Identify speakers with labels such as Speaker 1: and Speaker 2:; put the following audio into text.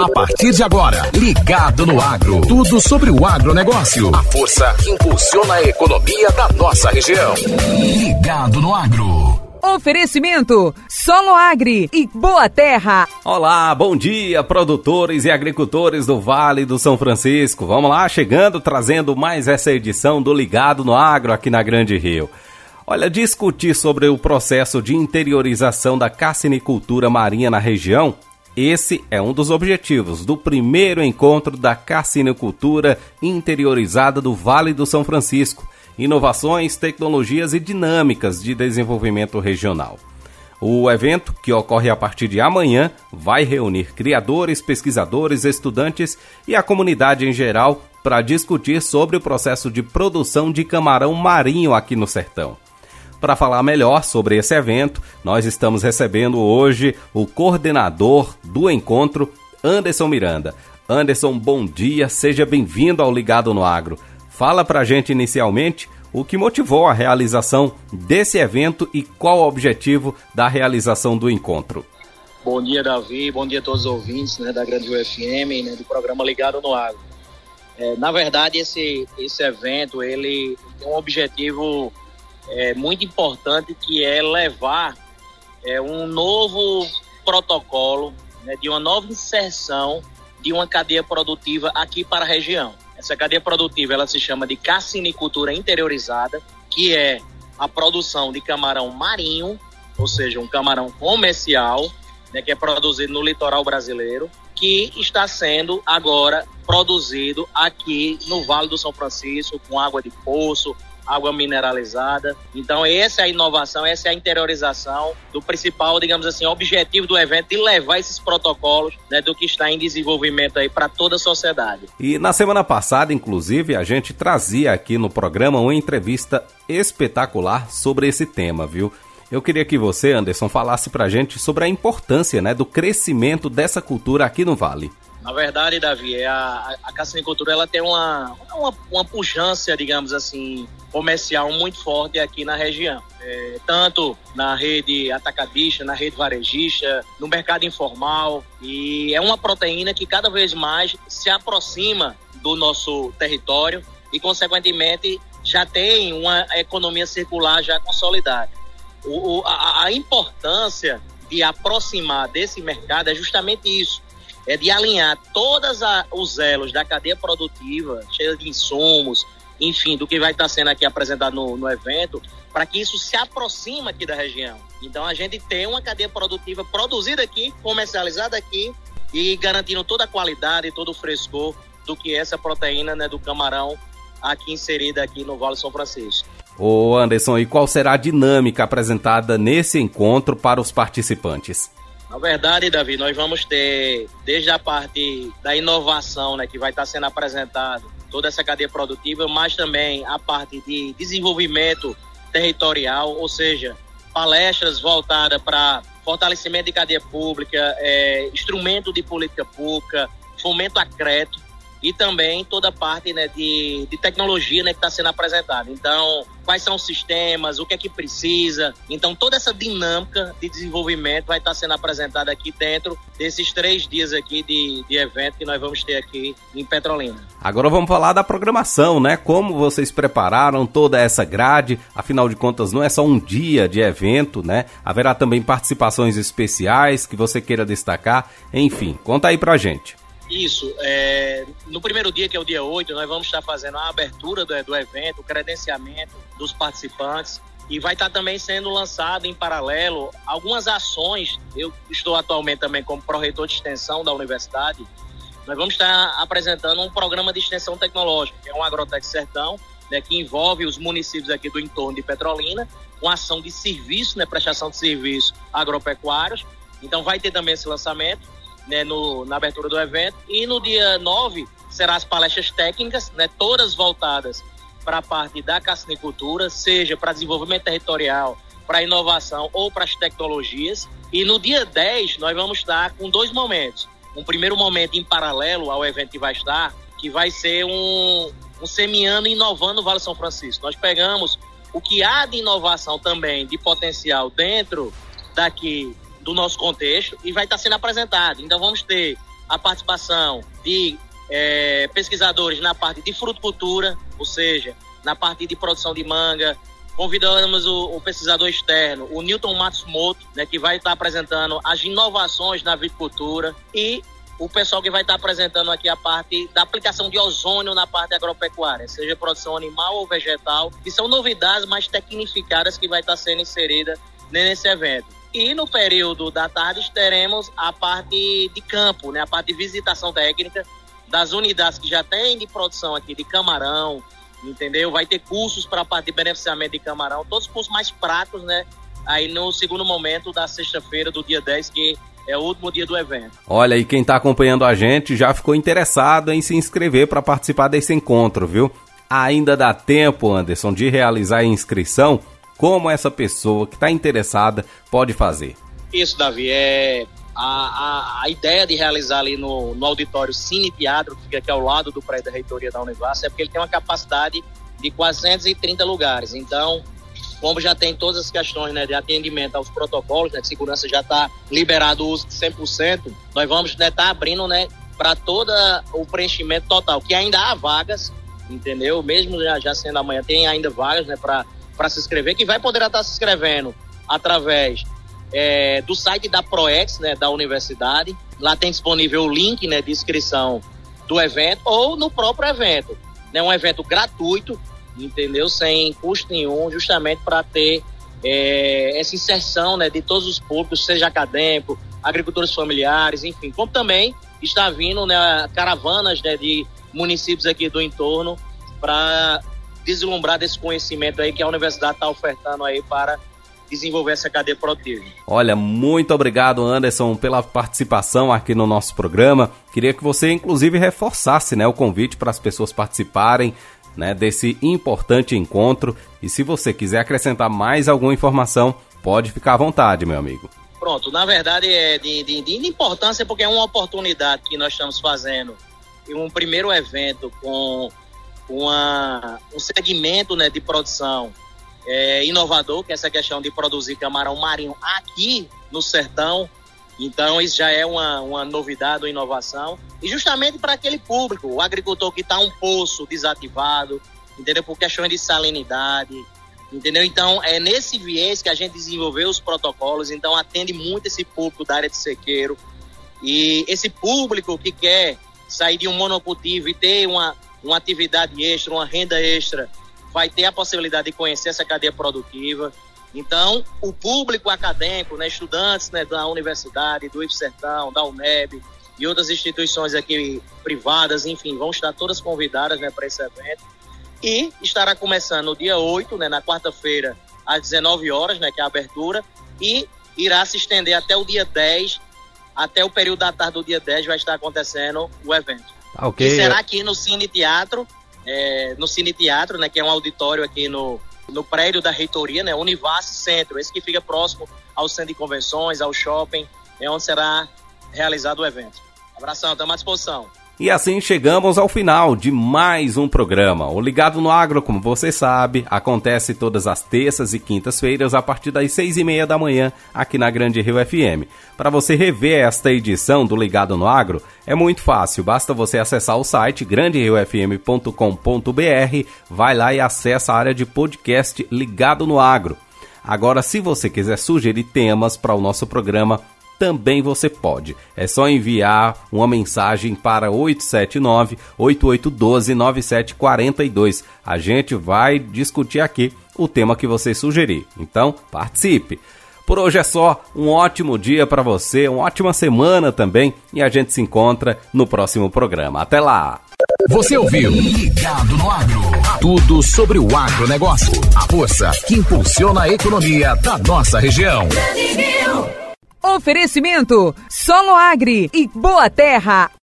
Speaker 1: A partir de agora, ligado no agro. Tudo sobre o agronegócio. A força que impulsiona a economia da nossa região. Ligado no agro.
Speaker 2: Oferecimento Solo Agri e Boa Terra.
Speaker 3: Olá, bom dia, produtores e agricultores do Vale do São Francisco. Vamos lá, chegando, trazendo mais essa edição do Ligado no Agro aqui na Grande Rio. Olha, discutir sobre o processo de interiorização da cassinicultura marinha na região esse é um dos objetivos do primeiro encontro da carcinocultura interiorizada do Vale do São Francisco, inovações, tecnologias e dinâmicas de desenvolvimento regional. O evento, que ocorre a partir de amanhã, vai reunir criadores, pesquisadores, estudantes e a comunidade em geral para discutir sobre o processo de produção de camarão marinho aqui no sertão. Para falar melhor sobre esse evento, nós estamos recebendo hoje o coordenador do encontro, Anderson Miranda. Anderson, bom dia, seja bem-vindo ao Ligado no Agro. Fala para a gente inicialmente o que motivou a realização desse evento e qual o objetivo da realização do encontro.
Speaker 4: Bom dia, Davi. Bom dia a todos os ouvintes né, da Grande UFM, né, do programa Ligado no Agro. É, na verdade, esse, esse evento ele tem um objetivo é, muito importante que é levar é, um novo protocolo né, de uma nova inserção de uma cadeia produtiva aqui para a região. Essa cadeia produtiva ela se chama de cassinicultura interiorizada, que é a produção de camarão marinho, ou seja, um camarão comercial, né, que é produzido no litoral brasileiro, que está sendo agora produzido aqui no Vale do São Francisco, com água de poço, água mineralizada. Então, essa é a inovação, essa é a interiorização do principal, digamos assim, objetivo do evento, de levar esses protocolos né, do que está em desenvolvimento aí para toda a sociedade.
Speaker 3: E na semana passada, inclusive, a gente trazia aqui no programa uma entrevista espetacular sobre esse tema, viu? Eu queria que você, Anderson, falasse para a gente sobre a importância né, do crescimento dessa cultura aqui no Vale.
Speaker 4: Na verdade, Davi, é a, a cassinicultura ela tem uma, uma, uma pujança, digamos assim, comercial muito forte aqui na região. É, tanto na rede atacadista, na rede varejista, no mercado informal. E é uma proteína que cada vez mais se aproxima do nosso território e, consequentemente, já tem uma economia circular já consolidada. O, a, a importância de aproximar desse mercado é justamente isso é de alinhar todos os elos da cadeia produtiva, cheia de insumos, enfim, do que vai estar sendo aqui apresentado no, no evento, para que isso se aproxime aqui da região. Então a gente tem uma cadeia produtiva produzida aqui, comercializada aqui e garantindo toda a qualidade e todo o frescor do que essa proteína né, do camarão aqui inserida aqui no Vale São Francisco.
Speaker 3: Ô Anderson, e qual será a dinâmica apresentada nesse encontro para os participantes?
Speaker 4: Na verdade, Davi, nós vamos ter, desde a parte da inovação, né, que vai estar sendo apresentado, toda essa cadeia produtiva, mas também a parte de desenvolvimento territorial, ou seja, palestras voltadas para fortalecimento de cadeia pública, é, instrumento de política pública, fomento a crédito, e também toda a parte né, de, de tecnologia né, que está sendo apresentada. Então, quais são os sistemas, o que é que precisa. Então, toda essa dinâmica de desenvolvimento vai estar sendo apresentada aqui dentro desses três dias aqui de, de evento que nós vamos ter aqui em Petrolina.
Speaker 3: Agora vamos falar da programação, né? Como vocês prepararam toda essa grade? Afinal de contas, não é só um dia de evento, né? Haverá também participações especiais que você queira destacar. Enfim, conta aí pra gente.
Speaker 4: Isso. É, no primeiro dia, que é o dia 8, nós vamos estar fazendo a abertura do, do evento, o credenciamento dos participantes. E vai estar também sendo lançado em paralelo algumas ações. Eu estou atualmente também como pró-reitor de extensão da universidade. Nós vamos estar apresentando um programa de extensão tecnológica, que é um Agrotec Sertão, né, que envolve os municípios aqui do entorno de Petrolina, com ação de serviço, né, prestação de serviços agropecuários. Então vai ter também esse lançamento né, no, na abertura do evento. E no dia 9 serão as palestras técnicas, né, todas voltadas para a parte da cassinicultura, seja para desenvolvimento territorial, para inovação ou para as tecnologias. E no dia 10 nós vamos estar com dois momentos. Um primeiro momento em paralelo ao evento que vai estar, que vai ser um, um semiano inovando o Vale São Francisco. Nós pegamos o que há de inovação também, de potencial dentro daqui do nosso contexto e vai estar sendo apresentado. Então vamos ter a participação de é, pesquisadores na parte de fruticultura, ou seja, na parte de produção de manga. Convidamos o, o pesquisador externo, o Newton Matsumoto, né, que vai estar apresentando as inovações na viticultura e o pessoal que vai estar apresentando aqui a parte da aplicação de ozônio na parte agropecuária, seja produção animal ou vegetal, que são novidades mais tecnificadas que vai estar sendo inserida nesse evento. E no período da tarde teremos a parte de campo, né, a parte de visitação técnica das unidades que já tem de produção aqui de camarão, entendeu? Vai ter cursos para a parte de beneficiamento de camarão, todos os cursos mais práticos, né? Aí no segundo momento da sexta-feira do dia 10, que é o último dia do evento.
Speaker 3: Olha, e quem está acompanhando a gente já ficou interessado em se inscrever para participar desse encontro, viu? Ainda dá tempo, Anderson, de realizar a inscrição. Como essa pessoa que está interessada pode fazer?
Speaker 4: Isso, Davi. É a, a, a, ideia de realizar ali no, no auditório Cine Teatro, que fica aqui ao lado do prédio da reitoria da Univas, é porque ele tem uma capacidade de 430 lugares. Então, como já tem todas as questões né, de atendimento aos protocolos, né, de segurança já está liberado o uso de 100%, nós vamos estar né, tá abrindo né, para todo o preenchimento total, que ainda há vagas, entendeu? Mesmo já, já sendo amanhã, tem ainda vagas né, para se inscrever, que vai poder estar se inscrevendo através é, do site da ProEx, né, da universidade. Lá tem disponível o link né, de inscrição do evento ou no próprio evento. É né, um evento gratuito, entendeu? Sem custo nenhum, justamente para ter é, essa inserção né, de todos os públicos, seja acadêmico, agricultores familiares, enfim. Como também está vindo né, caravanas né, de municípios aqui do entorno para deslumbrar desse conhecimento aí que a universidade está ofertando aí para desenvolver essa cadeia produtiva.
Speaker 3: Olha, muito obrigado, Anderson, pela participação aqui no nosso programa. Queria que você, inclusive, reforçasse né, o convite para as pessoas participarem né, desse importante encontro. E se você quiser acrescentar mais alguma informação, pode ficar à vontade, meu amigo.
Speaker 4: Pronto, na verdade é de, de, de importância porque é uma oportunidade que nós estamos fazendo. Um primeiro evento com uma, um segmento né, de produção é, inovador, que é essa questão de produzir camarão marinho aqui no sertão. Então, isso já é uma, uma novidade, uma inovação. E justamente para aquele público, o agricultor que está um poço desativado, entendeu? Por questões de salinidade, entendeu? Então, é nesse viés que a gente desenvolveu os protocolos. Então, atende muito esse público da área de sequeiro. E esse público que quer sair de um monocultivo e ter uma, uma atividade extra, uma renda extra, vai ter a possibilidade de conhecer essa cadeia produtiva. Então, o público acadêmico, né, estudantes né, da universidade, do IFSertão, da UNEB e outras instituições aqui privadas, enfim, vão estar todas convidadas né, para esse evento. E estará começando no dia 8, né, na quarta-feira, às 19 horas, né, que é a abertura, e irá se estender até o dia 10, até o período da tarde do dia 10 vai estar acontecendo o evento.
Speaker 3: Okay.
Speaker 4: E será aqui no Cine Teatro, é, no Cine Teatro, né, que é um auditório aqui no, no prédio da reitoria, né, Univas Centro, esse que fica próximo ao centro de convenções, ao shopping, é onde será realizado o evento. Abração, estamos à disposição.
Speaker 3: E assim chegamos ao final de mais um programa. O Ligado no Agro, como você sabe, acontece todas as terças e quintas-feiras a partir das seis e meia da manhã aqui na Grande Rio FM. Para você rever esta edição do Ligado no Agro, é muito fácil. Basta você acessar o site granderiofm.com.br, vai lá e acessa a área de podcast Ligado no Agro. Agora, se você quiser sugerir temas para o nosso programa, também você pode. É só enviar uma mensagem para 879-8812-9742. A gente vai discutir aqui o tema que você sugerir. Então, participe! Por hoje é só, um ótimo dia para você, uma ótima semana também e a gente se encontra no próximo programa. Até lá!
Speaker 1: Você ouviu Ligado no Agro. Tudo sobre o agronegócio. A força que impulsiona a economia da nossa região.
Speaker 2: Oferecimento Solo Agri e Boa Terra.